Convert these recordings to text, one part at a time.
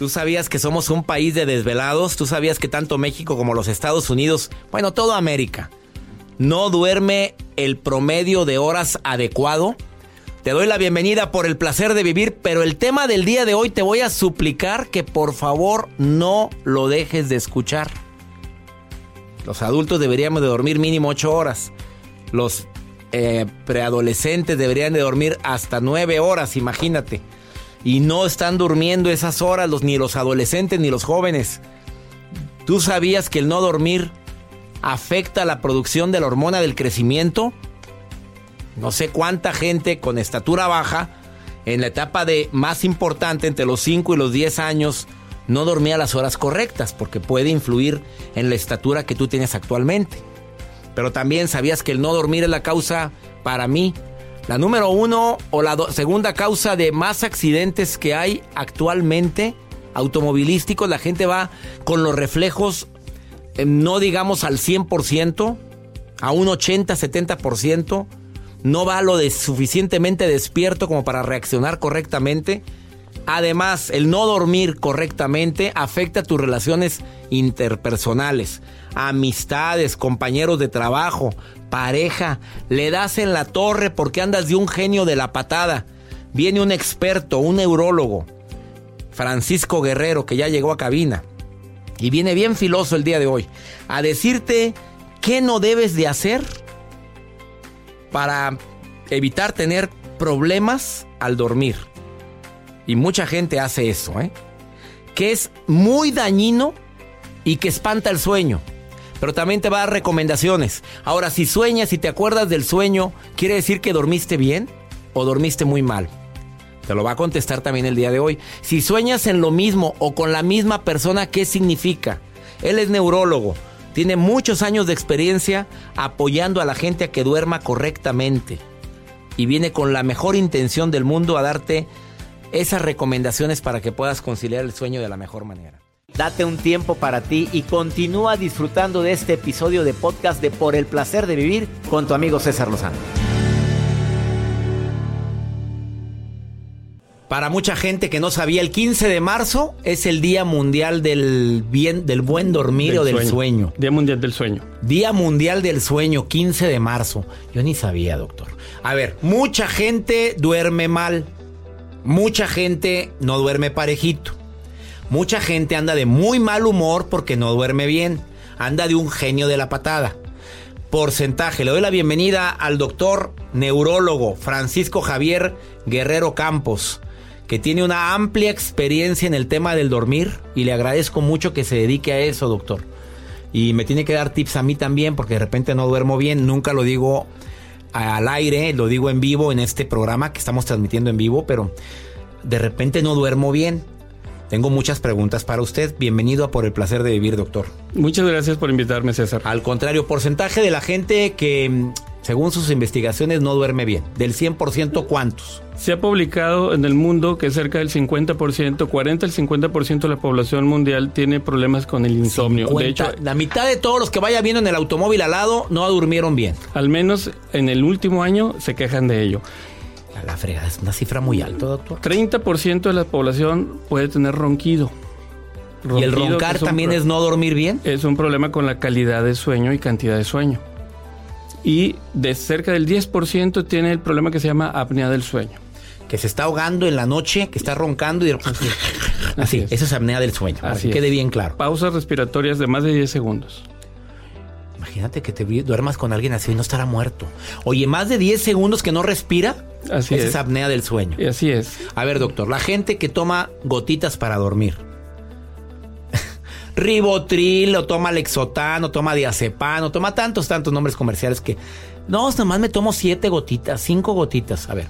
¿Tú sabías que somos un país de desvelados? ¿Tú sabías que tanto México como los Estados Unidos, bueno, toda América, no duerme el promedio de horas adecuado? Te doy la bienvenida por el placer de vivir, pero el tema del día de hoy te voy a suplicar que por favor no lo dejes de escuchar. Los adultos deberíamos de dormir mínimo 8 horas. Los eh, preadolescentes deberían de dormir hasta 9 horas, imagínate y no están durmiendo esas horas los, ni los adolescentes ni los jóvenes. ¿Tú sabías que el no dormir afecta la producción de la hormona del crecimiento? No sé cuánta gente con estatura baja en la etapa de más importante entre los 5 y los 10 años no dormía las horas correctas porque puede influir en la estatura que tú tienes actualmente. Pero también sabías que el no dormir es la causa para mí la número uno o la segunda causa de más accidentes que hay actualmente automovilísticos, la gente va con los reflejos, eh, no digamos al 100%, a un 80-70%, no va lo de suficientemente despierto como para reaccionar correctamente. Además, el no dormir correctamente afecta tus relaciones interpersonales, amistades, compañeros de trabajo, pareja, le das en la torre porque andas de un genio de la patada. Viene un experto, un neurólogo, Francisco Guerrero, que ya llegó a cabina. Y viene bien filoso el día de hoy a decirte qué no debes de hacer para evitar tener problemas al dormir. Y mucha gente hace eso, ¿eh? Que es muy dañino y que espanta el sueño pero también te va a dar recomendaciones. Ahora, si sueñas y te acuerdas del sueño, ¿quiere decir que dormiste bien o dormiste muy mal? Te lo va a contestar también el día de hoy. Si sueñas en lo mismo o con la misma persona, ¿qué significa? Él es neurólogo, tiene muchos años de experiencia apoyando a la gente a que duerma correctamente y viene con la mejor intención del mundo a darte esas recomendaciones para que puedas conciliar el sueño de la mejor manera. Date un tiempo para ti y continúa disfrutando de este episodio de podcast de Por el placer de vivir con tu amigo César Lozano. Para mucha gente que no sabía, el 15 de marzo es el Día Mundial del bien del buen dormir o del sueño. Día Mundial del Sueño. Día Mundial del Sueño, 15 de marzo. Yo ni sabía, doctor. A ver, mucha gente duerme mal. Mucha gente no duerme parejito. Mucha gente anda de muy mal humor porque no duerme bien. Anda de un genio de la patada. Porcentaje. Le doy la bienvenida al doctor neurólogo Francisco Javier Guerrero Campos, que tiene una amplia experiencia en el tema del dormir y le agradezco mucho que se dedique a eso, doctor. Y me tiene que dar tips a mí también porque de repente no duermo bien, nunca lo digo al aire, lo digo en vivo en este programa que estamos transmitiendo en vivo, pero de repente no duermo bien. Tengo muchas preguntas para usted. Bienvenido a Por el Placer de Vivir, doctor. Muchas gracias por invitarme, César. Al contrario, porcentaje de la gente que mm, según sus investigaciones, no duerme bien. Del 100%, ¿cuántos? Se ha publicado en el mundo que cerca del 50%, 40 al 50% de la población mundial tiene problemas con el insomnio. de hecho, la mitad de todos los que vaya viendo en el automóvil al lado no durmieron bien. Al menos en el último año se quejan de ello. La fregada es una cifra muy alta, doctor. 30% de la población puede tener ronquido. ¿Y el roncar también es no dormir bien? Es un problema con la calidad de sueño y cantidad de sueño. Y de cerca del 10% tiene el problema que se llama apnea del sueño. Que se está ahogando en la noche, que está roncando y... Así, Así es. Eso es apnea del sueño. Así que quede bien claro. Pausas respiratorias de más de 10 segundos. Imagínate que te duermas con alguien así y no estará muerto. Oye, más de 10 segundos que no respira. Así es. es apnea del sueño. Y así es. A ver, doctor, la gente que toma gotitas para dormir. Ribotril, o toma Lexotan, o toma Diazepam, o toma tantos, tantos nombres comerciales que. No, nomás me tomo siete gotitas, cinco gotitas. A ver.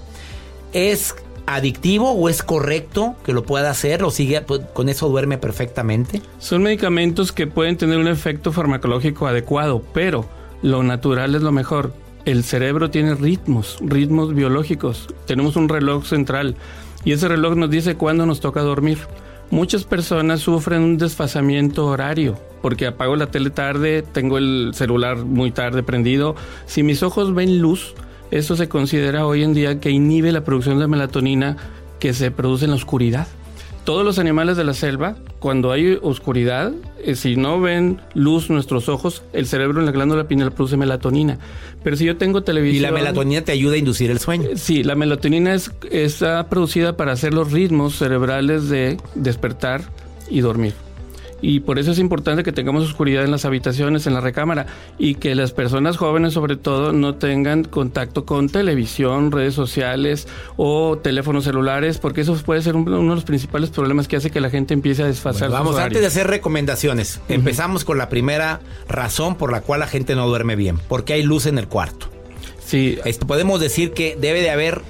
¿Es adictivo o es correcto que lo pueda hacer o sigue con eso duerme perfectamente? Son medicamentos que pueden tener un efecto farmacológico adecuado, pero lo natural es lo mejor. El cerebro tiene ritmos, ritmos biológicos. Tenemos un reloj central y ese reloj nos dice cuándo nos toca dormir. Muchas personas sufren un desfasamiento horario porque apago la tele tarde, tengo el celular muy tarde prendido. Si mis ojos ven luz, eso se considera hoy en día que inhibe la producción de melatonina que se produce en la oscuridad. Todos los animales de la selva, cuando hay oscuridad, eh, si no ven luz nuestros ojos, el cerebro en la glándula pineal produce melatonina. Pero si yo tengo televisión... ¿Y la melatonina te ayuda a inducir el sueño? Eh, sí, la melatonina es, está producida para hacer los ritmos cerebrales de despertar y dormir y por eso es importante que tengamos oscuridad en las habitaciones, en la recámara y que las personas jóvenes sobre todo no tengan contacto con televisión, redes sociales o teléfonos celulares porque eso puede ser uno de los principales problemas que hace que la gente empiece a desfasar. vamos, antes de hacer recomendaciones, empezamos con la primera razón por la cual la gente no duerme bien, porque hay luz en el cuarto. Sí. Esto, podemos decir que debe de haber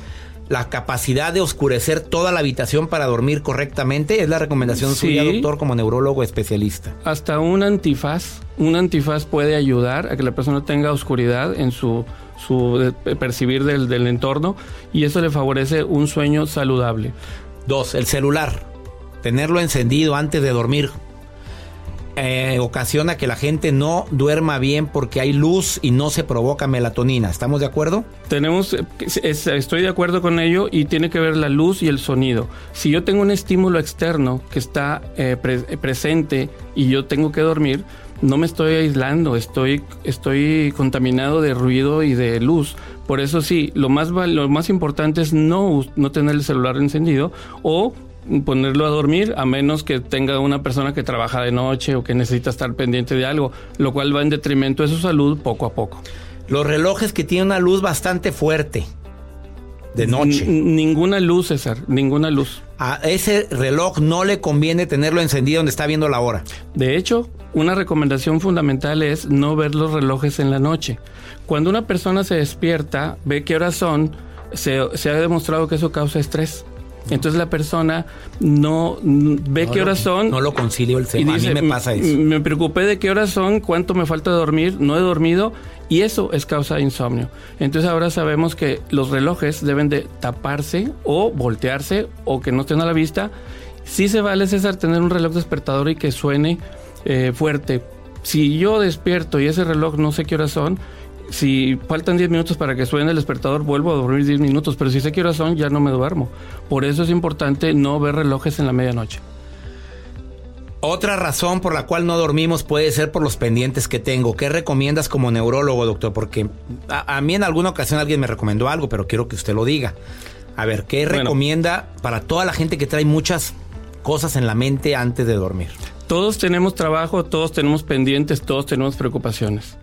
la capacidad de oscurecer toda la habitación para dormir correctamente? ¿Es la recomendación suya, doctor, como neurólogo especialista? Hasta un antifaz. Un antifaz puede ayudar a que la persona tenga oscuridad en su, su percibir del, del entorno y eso le favorece un sueño saludable. Dos, el celular. Tenerlo encendido antes de dormir eh, ocasiona que la gente no duerma bien porque hay luz y no se provoca melatonina. ¿Estamos de acuerdo? Tenemos, estoy de acuerdo con ello y tiene que ver la luz y el sonido. Si yo tengo un estímulo externo que está eh, presente y yo tengo que dormir, no me estoy aislando, estoy, estoy contaminado de ruido y de luz. Por eso sí, lo más, lo más importante es no, no tener el celular encendido o ponerlo a dormir a menos que tenga una persona que trabaja de noche o que necesita estar pendiente de algo, lo cual va en detrimento de su salud poco a poco. Los relojes que tienen una luz bastante fuerte de noche. ninguna luz, César, ninguna luz. A ese reloj no le conviene tenerlo encendido donde está viendo la hora. De hecho, una recomendación fundamental es no ver los relojes en la noche. Cuando una persona se despierta, ve qué horas son, se ha demostrado que eso causa estrés. Entonces la persona no ve qué horas son. No lo concilio el tema. a mí me pasa eso. Me preocupé de qué horas son, cuánto me falta dormir, no he dormido y eso es causa de insomnio. Entonces ahora sabemos que los relojes deben de taparse o voltearse o que no estén a la vista. Sí se vale, César, tener un reloj despertador y que suene eh, fuerte. Si yo despierto y ese reloj no sé qué horas son, si faltan 10 minutos para que suene el despertador, vuelvo a dormir 10 minutos, pero si sé qué horas son, ya no me duermo. Por eso es importante no ver relojes en la medianoche. Otra razón por la cual no dormimos puede ser por los pendientes que tengo. ¿Qué recomiendas como neurólogo, doctor? Porque a, mí en alguna ocasión alguien me recomendó algo, pero quiero que usted lo diga. A ver, ¿qué recomienda para toda la gente que trae muchas cosas en la mente antes de dormir? Todos tenemos trabajo, todos tenemos pendientes, todos tenemos preocupaciones.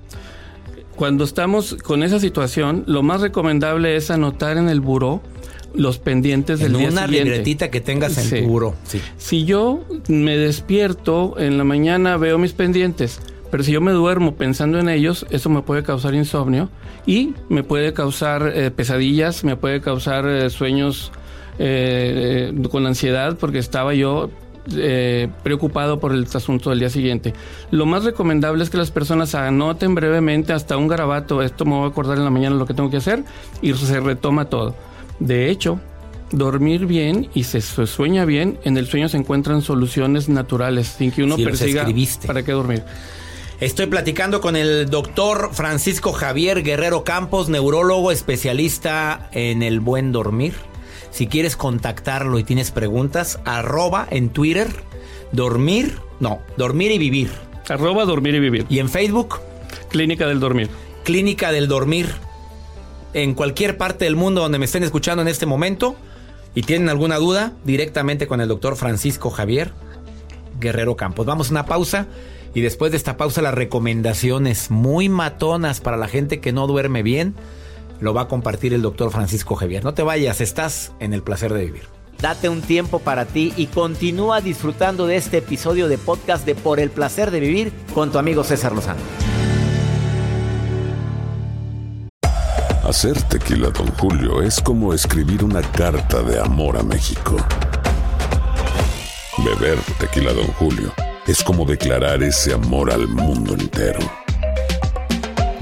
Cuando estamos con esa situación, lo más recomendable es anotar en el buró los pendientes del día una siguiente. libretita que tengas en tu buró. Si yo me despierto en la mañana, veo mis pendientes, pero si yo me duermo pensando en ellos, eso me puede causar insomnio y me puede causar eh, pesadillas, me puede causar eh, sueños eh, con ansiedad porque estaba yo eh, preocupado por el asunto del día siguiente. Lo más recomendable es que las personas anoten brevemente hasta un garabato, esto me voy a acordar en la mañana lo que tengo que hacer, y se retoma todo. De hecho, dormir bien y se, sueña bien, en el sueño se encuentran soluciones naturales, sin que uno persiga para qué dormir. Estoy platicando con el doctor Francisco Javier Guerrero Campos, neurólogo especialista en el buen dormir. Si quieres contactarlo y tienes preguntas, arroba en Twitter, dormir, no, dormir y vivir. Arroba dormir y vivir. ¿Y en Facebook? Clínica del Dormir. Clínica del Dormir. En cualquier parte del mundo donde me estén escuchando en este momento y tienen alguna duda, directamente con el doctor Francisco Javier Guerrero Campos. Vamos a una pausa y después de esta pausa las recomendaciones muy matonas para la gente que no duerme bien lo va a compartir el doctor Francisco Javier. No te vayas, estás en el placer de vivir. Date un tiempo para ti y continúa disfrutando de este episodio de podcast de Por el placer de vivir con tu amigo César Lozano. Hacer tequila, don Julio, es como escribir una carta de amor a México. Beber tequila, don Julio es como declarar ese amor al mundo entero.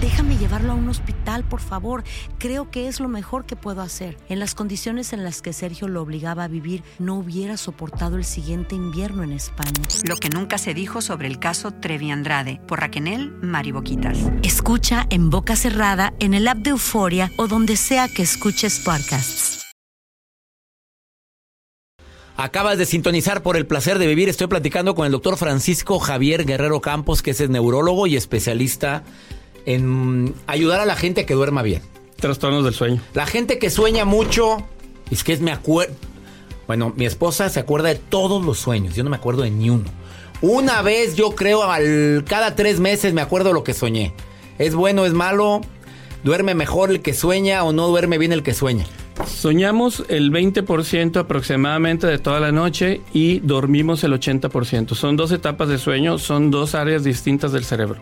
Déjame llevarlo a un hospital, por favor. Creo que es lo mejor que puedo hacer. En las condiciones en las que Sergio lo obligaba a vivir, no hubiera soportado el siguiente invierno en España. Lo que nunca se dijo sobre el caso Trevi Andrade, por Raquel Mariboquitas. Escucha en boca cerrada, en el app de Euforia o donde sea que escuches podcasts. Acabas de sintonizar por el placer de vivir. Estoy platicando con el doctor Francisco Javier Guerrero Campos, que es neurólogo y especialista en ayudar a la gente a que duerma bien. Trastornos del sueño. La gente que sueña mucho, es que es me acuerdo. Bueno, mi esposa se acuerda de todos los sueños, yo no me acuerdo de ni uno. Una vez, yo creo, al, cada tres meses me acuerdo lo que soñé. ¿Es bueno, es malo? ¿Duerme mejor el que sueña o no duerme bien el que sueña? Soñamos el 20% aproximadamente de toda la noche y dormimos el 80%. Son dos etapas de sueño, son dos áreas distintas del cerebro.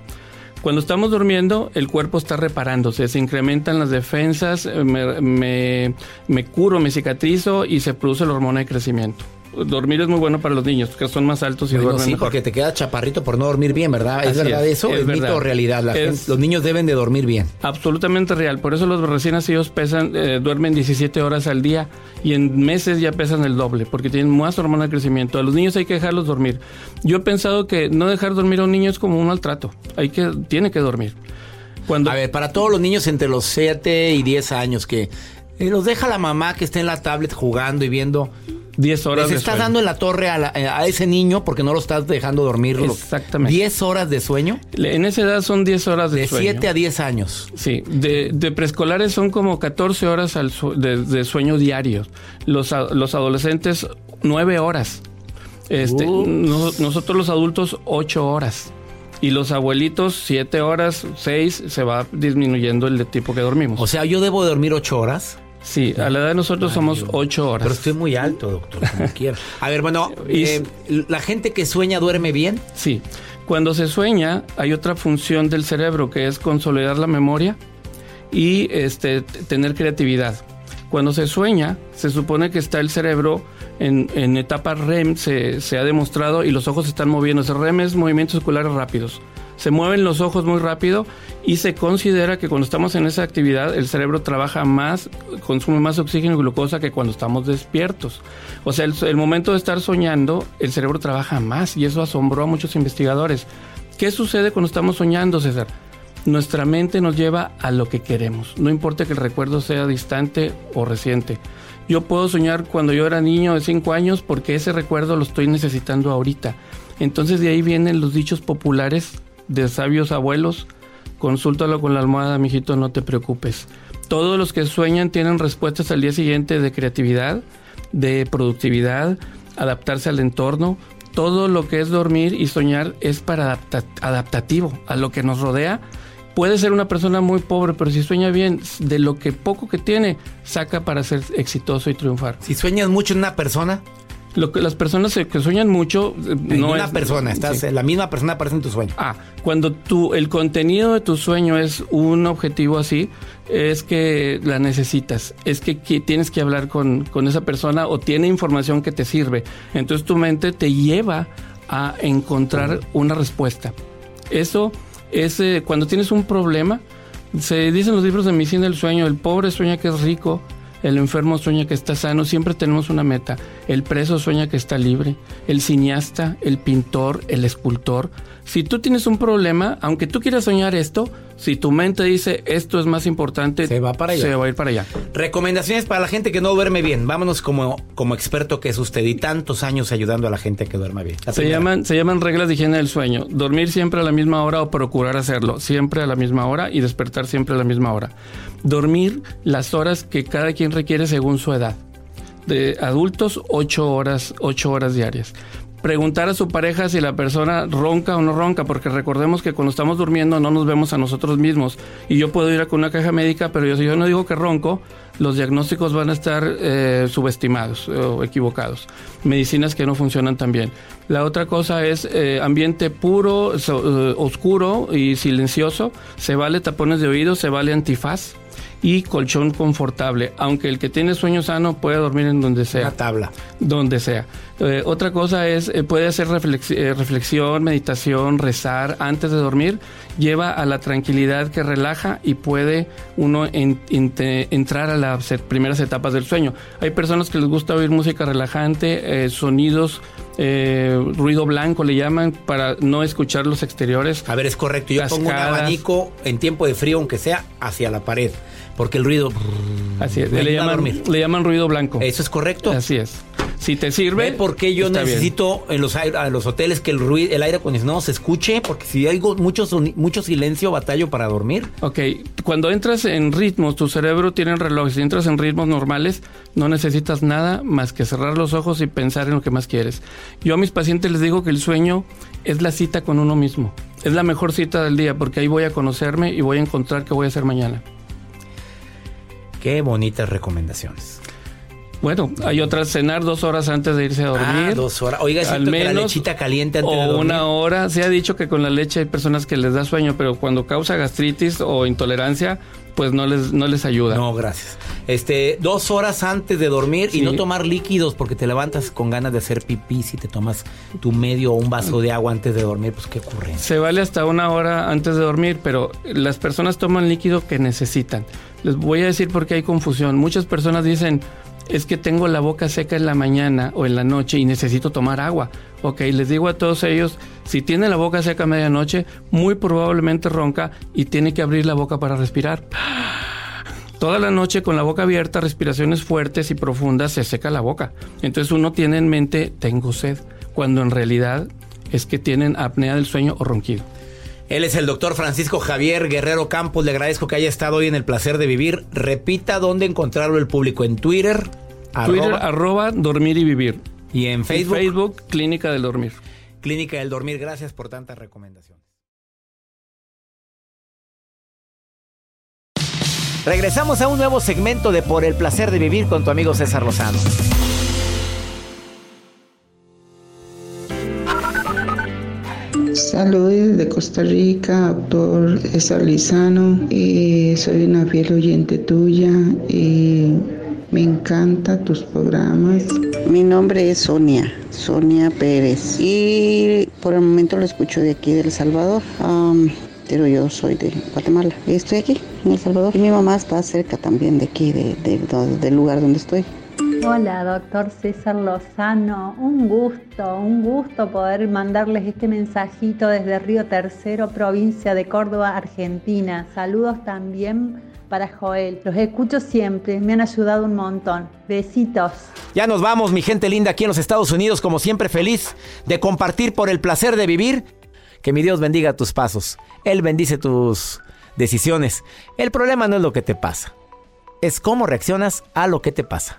Cuando estamos durmiendo, el cuerpo está reparándose, se incrementan las defensas, me, me curo, me cicatrizo y se produce la hormona de crecimiento dormir es muy bueno para los niños, que son más altos y duermen sí, porque te queda chaparrito por no dormir bien, ¿verdad? ¿Es verdad eso? ¿Es, mito o realidad? los niños deben de dormir bien. Absolutamente real. Por eso los recién nacidos pesan, eh, duermen 17 horas al día y en meses ya pesan el doble, porque tienen más hormona de crecimiento. A los niños hay que dejarlos dormir. Yo he pensado que no dejar dormir a un niño es como un maltrato. Hay que, tiene que dormir. Cuando... A ver, para todos los niños entre los 7 y 10 años que eh, los deja la mamá que está en la tablet jugando y viendo 10 horas Les estás dando en la torre a, ese niño porque no lo estás dejando dormir. Exactamente. 10 horas de sueño. En esa edad son 10 horas de, sueño. De 7 a 10 años. Sí, de, preescolares son como 14 horas al de, sueño diario. Los, los adolescentes, 9 horas. Este, uh. nosotros los adultos, 8 horas. Y los abuelitos, 7 horas, 6, se va disminuyendo el tipo que dormimos. O sea, yo debo dormir 8 horas. Sí, a la edad de nosotros somos ocho horas. Pero estoy muy alto, doctor, como quiera. A ver, bueno, eh, ¿la gente que sueña duerme bien? Sí. Cuando se sueña, hay otra función del cerebro que es consolidar la memoria y este, tener creatividad. Cuando se sueña, se supone que está el cerebro en, etapa REM, se, se, ha demostrado, y los ojos se están moviendo. El REM es movimientos oculares rápidos Se mueven los ojos muy rápido y se considera que cuando estamos en esa actividad el cerebro trabaja más, consume más oxígeno y glucosa que cuando estamos despiertos. O sea, el, momento de estar soñando, el cerebro trabaja más y eso asombró a muchos investigadores. ¿Qué sucede cuando estamos soñando, César? Nuestra mente nos lleva a lo que queremos, no importa que el recuerdo sea distante o reciente. Yo puedo soñar cuando yo era niño de 5 años porque ese recuerdo lo estoy necesitando ahorita. Entonces de ahí vienen los dichos populares de sabios abuelos. Consúltalo con la almohada, mijito, no te preocupes. Todos los que sueñan tienen respuestas al día siguiente de creatividad, de productividad, adaptarse al entorno. Todo lo que es dormir y soñar es para adaptativo a lo que nos rodea puede ser una persona muy pobre, pero si sueña bien, de lo que poco que tiene, saca para ser exitoso y triunfar. Si sueñas mucho en una persona. Lo que las personas que sueñan mucho eh, no una persona, estás la misma persona aparece en tu sueño. Ah, cuando tú el contenido de tu sueño es un objetivo así, es que la necesitas, es que, tienes que hablar con, con esa persona o tiene información que te sirve. Entonces tu mente te lleva a encontrar una respuesta. Eso es eh, cuando tienes un problema, se dicen los libros de medicina del sueño, el pobre sueña que es rico, el enfermo sueña que está sano, siempre tenemos una meta. El preso sueña que está libre, el cineasta, el pintor, el escultor. Si tú tienes un problema, aunque tú quieras soñar esto, si tu mente dice esto es más importante, se va para allá. Se va a ir para allá. Recomendaciones para la gente que no duerme bien. Vámonos como, como experto que es usted y tantos años ayudando a la gente que duerma bien. se llaman, se llaman reglas de higiene del sueño. Dormir siempre a la misma hora o procurar hacerlo siempre a la misma hora y despertar siempre a la misma hora. Dormir las horas que cada quien requiere según su edad. De adultos, 8 horas, 8 horas diarias preguntar a su pareja si la persona ronca o no ronca, porque recordemos que cuando estamos durmiendo no nos vemos a nosotros mismos. Y yo puedo ir a con una caja médica, pero yo, si yo no digo que ronco, los diagnósticos van a estar eh, subestimados o equivocados. Medicinas que no funcionan tan bien. La otra cosa es eh, ambiente puro, eh, oscuro y silencioso. Se vale tapones de oído, se vale antifaz y colchón confortable, aunque el que tiene sueño sano puede dormir en donde sea. Una tabla. Donde sea. Eh, otra cosa es, eh, puede hacer eh, reflexión, meditación, rezar antes de dormir, lleva a la tranquilidad que relaja y puede uno entrar a las primeras etapas del sueño. Hay personas que les gusta oír música relajante, sonidos, ruido blanco le llaman, para no escuchar los exteriores. A ver, es correcto, yo pongo un abanico en tiempo de frío, aunque sea hacia la pared porque el ruido. Así es, le llaman, le llaman ruido blanco. ¿Eso es correcto? Así es. Si te sirve. ¿Por qué yo necesito en los, los hoteles que el ruido, el aire acondicionado se escuche? Porque si hay mucho, mucho silencio, batallo para dormir. Ok, cuando entras en ritmos, tu cerebro tiene reloj. Si entras en ritmos normales, no necesitas nada más que cerrar los ojos y pensar en lo que más quieres. Yo a mis pacientes les digo que el sueño es la cita con uno mismo. Es la mejor cita del día porque ahí voy a conocerme y voy a encontrar qué voy a hacer mañana. Qué bonitas recomendaciones. Bueno, hay otras cenar dos horas antes de irse a dormir. Ah, dos horas. Oiga, al menos, la lechita caliente antes o de dormir. una hora. Se ha dicho que con la leche hay personas que les da sueño, pero cuando causa gastritis o intolerancia, pues no les, no les ayuda. No, gracias. Este, dos horas antes de dormir y no tomar líquidos porque te levantas con ganas de hacer pipí si te tomas tu medio o un vaso de agua antes de dormir, pues qué ocurre. Se vale hasta una hora antes de dormir, pero las personas toman líquido que necesitan. Les voy a decir por qué hay confusión. Muchas personas dicen, es que tengo la boca seca en la mañana o en la noche y necesito tomar agua. Ok, les digo a todos ellos, si tiene la boca seca a medianoche, muy probablemente ronca y tiene que abrir la boca para respirar. Toda la noche con la boca abierta, respiraciones fuertes y profundas, se seca la boca. Entonces uno tiene en mente, tengo sed, cuando en realidad es que tienen apnea del sueño o ronquido. Él es el doctor Francisco Javier Guerrero Campos. Le agradezco que haya estado hoy en el placer de vivir. Repita dónde encontrarlo el público. En Twitter. Twitter, arroba, dormir y vivir. Y en Facebook. Facebook, Clínica del Dormir. Clínica del Dormir. Gracias por tantas recomendaciones. Regresamos a un nuevo segmento de Por el placer de vivir con tu amigo César Lozano. Saludos de Costa Rica, doctor César Lizano. soy una fiel oyente tuya y Me encantan tus programas. Mi nombre es Sonia, Sonia Pérez. Y por el momento lo escucho de aquí de El Salvador. pero yo soy de Guatemala. Estoy aquí, en El Salvador. Y mi mamá está cerca también de aquí, de, del lugar donde estoy. Hola, doctor César Lozano. Un gusto, un gusto poder mandarles este mensajito desde Río Tercero, provincia de Córdoba, Argentina. Saludos también para Joel. Los escucho siempre, me han ayudado un montón. Besitos. Ya nos vamos, mi gente linda, aquí en los Estados Unidos, como siempre feliz de compartir por el placer de vivir. Que mi Dios bendiga tus pasos. Él bendice tus decisiones. El problema no es lo que te pasa, es cómo reaccionas a lo que te pasa.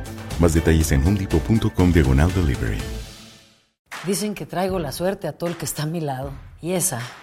Más detalles en homedepot.com diagonal delivery. Dicen que traigo la suerte a todo el que está a mi lado. Y esa